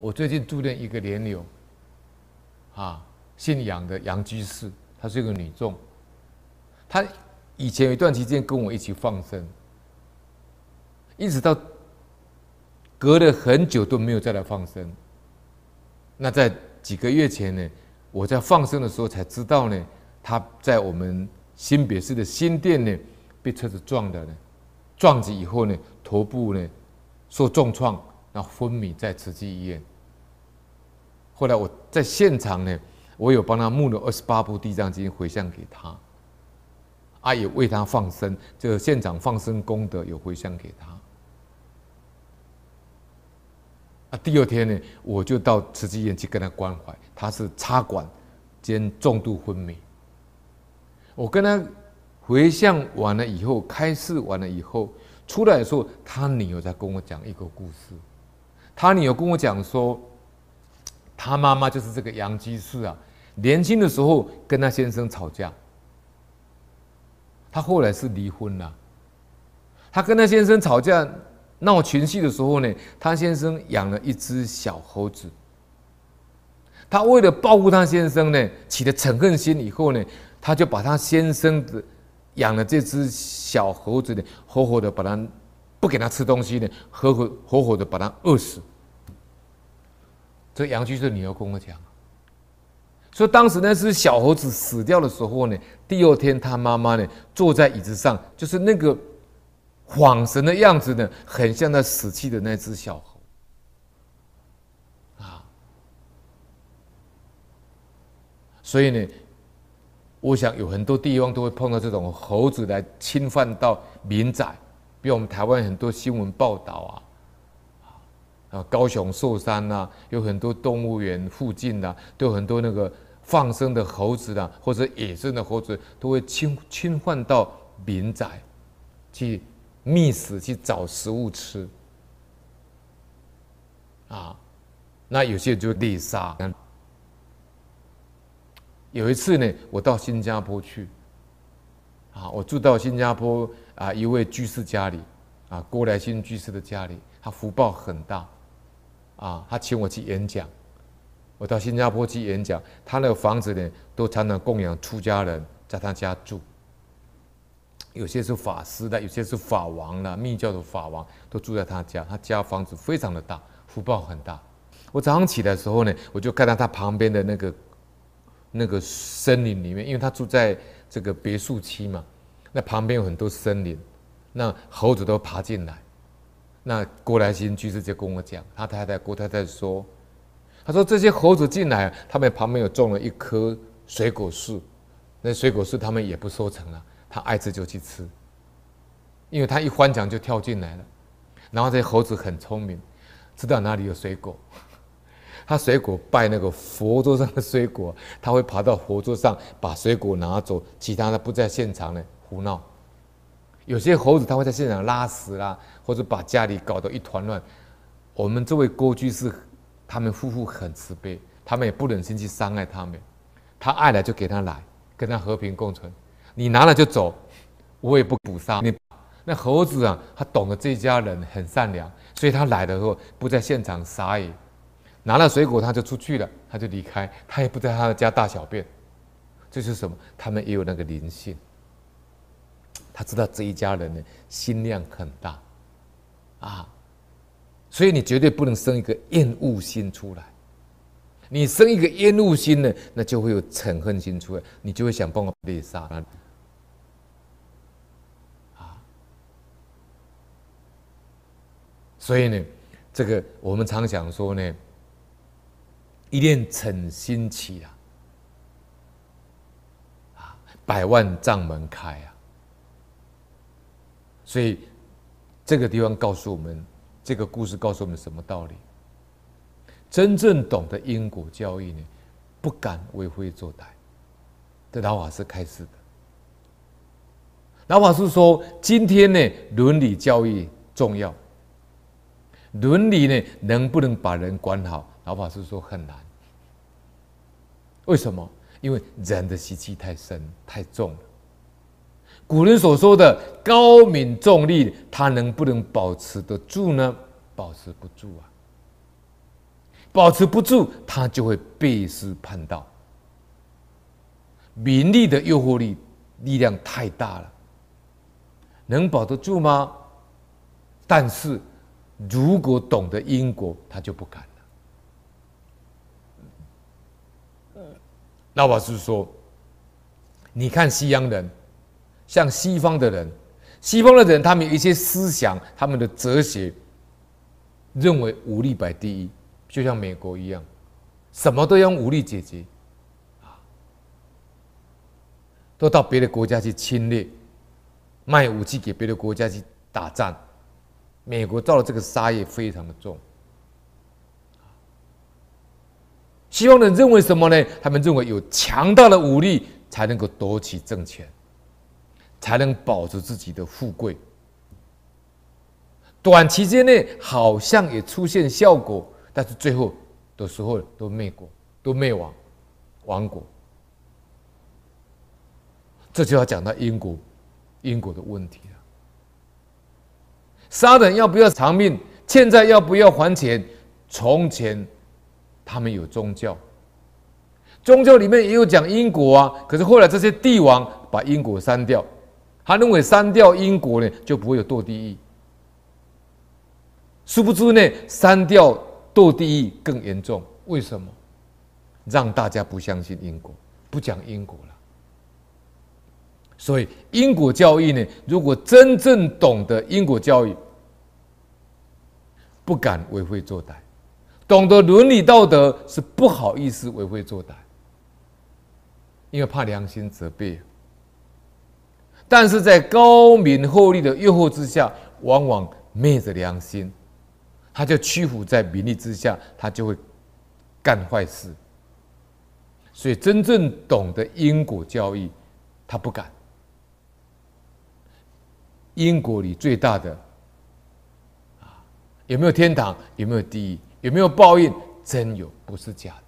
我最近住进一个莲友，啊，姓杨的杨居士，她是一个女众，她以前有一段期间跟我一起放生，一直到隔了很久都没有再来放生。那在几个月前呢，我在放生的时候才知道呢，她在我们新北市的新店呢被车子撞的呢，撞击以后呢，头部呢受重创。那昏迷在慈济医院。后来我在现场呢，我有帮他募了二十八部地藏经回向给他，啊，也为他放生，这个现场放生功德有回向给他。啊，第二天呢，我就到慈济院去跟他关怀，他是插管兼重度昏迷。我跟他回向完了以后，开示完了以后，出来的时候，他女儿在跟我讲一个故事。他女儿跟我讲说，他妈妈就是这个杨基士啊，年轻的时候跟他先生吵架，他后来是离婚了。他跟他先生吵架闹情绪的时候呢，他先生养了一只小猴子。他为了报复他先生呢，起了嗔恨心以后呢，他就把他先生的养的这只小猴子呢，活活的把他。不给他吃东西呢，活活活活的把他饿死。这杨居士你要跟我讲，说当时那只小猴子死掉的时候呢，第二天他妈妈呢坐在椅子上，就是那个恍神的样子呢，很像他死去的那只小猴啊。所以呢，我想有很多地方都会碰到这种猴子来侵犯到民宅。比我们台湾很多新闻报道啊，啊，高雄寿山呐，有很多动物园附近呐，都有很多那个放生的猴子呐，或者野生的猴子，都会侵侵犯到民宅，去觅食，去找食物吃，啊，那有些就猎杀。有一次呢，我到新加坡去，啊，我住到新加坡。啊，一位居士家里，啊，郭来新居士的家里，他福报很大，啊，他请我去演讲，我到新加坡去演讲，他那个房子呢，都常常供养出家人在他家住，有些是法师的，有些是法王的，密教的法王都住在他家，他家房子非常的大，福报很大。我早上起来的时候呢，我就看到他旁边的那个那个森林里面，因为他住在这个别墅区嘛。那旁边有很多森林，那猴子都爬进来。那郭来新居士就跟我讲，他太太郭太太说，他说这些猴子进来，他们旁边有种了一棵水果树，那水果树他们也不收成了，他爱吃就去吃，因为他一翻墙就跳进来了。然后这些猴子很聪明，知道哪里有水果，他水果拜那个佛桌上的水果，他会爬到佛桌上把水果拿走，其他的不在现场呢。胡闹，有些猴子他会在现场拉屎啦，或者把家里搞得一团乱。我们这位郭居士，他们夫妇很慈悲，他们也不忍心去伤害他们。他爱来就给他来，跟他和平共存。你拿了就走，我也不捕杀你。那猴子啊，他懂得这家人很善良，所以他来的时候不在现场撒野，拿了水果他就出去了，他就离开，他也不在他的家大小便。这是什么？他们也有那个灵性。他知道这一家人呢，心量很大，啊，所以你绝对不能生一个厌恶心出来。你生一个厌恶心呢，那就会有嗔恨心出来，你就会想帮我猎杀他，啊。所以呢，这个我们常想说呢，一念嗔心起啊，啊，百万障门开啊。所以，这个地方告诉我们，这个故事告诉我们什么道理？真正懂得因果教义呢，不敢为非作歹。这老法师开示的。老法师说，今天呢，伦理教育重要。伦理呢，能不能把人管好？老法师说很难。为什么？因为人的习气太深太重了。古人所说的高敏重利，他能不能保持得住呢？保持不住啊！保持不住，他就会背失叛道。名利的诱惑力力量太大了，能保得住吗？但是如果懂得因果，他就不敢。老法师说：“你看西洋人，像西方的人，西方的人，他们有一些思想，他们的哲学认为武力摆第一。”就像美国一样，什么都用武力解决，啊，都到别的国家去侵略，卖武器给别的国家去打仗。美国造的这个杀业非常的重。西方人认为什么呢？他们认为有强大的武力才能够夺取政权，才能保持自己的富贵。短期间内好像也出现效果。但是最后的时候都灭国，都灭亡，亡国。这就要讲到因果，因果的问题了。杀人要不要偿命？欠债要不要还钱？从前他们有宗教，宗教里面也有讲因果啊。可是后来这些帝王把因果删掉，他认为删掉因果呢，就不会有堕地狱。殊不知呢，删掉。堕地狱更严重，为什么？让大家不相信因果，不讲因果了。所以因果教义呢，如果真正懂得因果教义，不敢为非作歹，懂得伦理道德是不好意思为非作歹，因为怕良心责备。但是在高明厚利的诱惑之下，往往昧着良心。他就屈服在名利之下，他就会干坏事。所以真正懂得因果教义，他不敢。因果里最大的啊，有没有天堂？有没有地狱？有没有报应？真有，不是假的。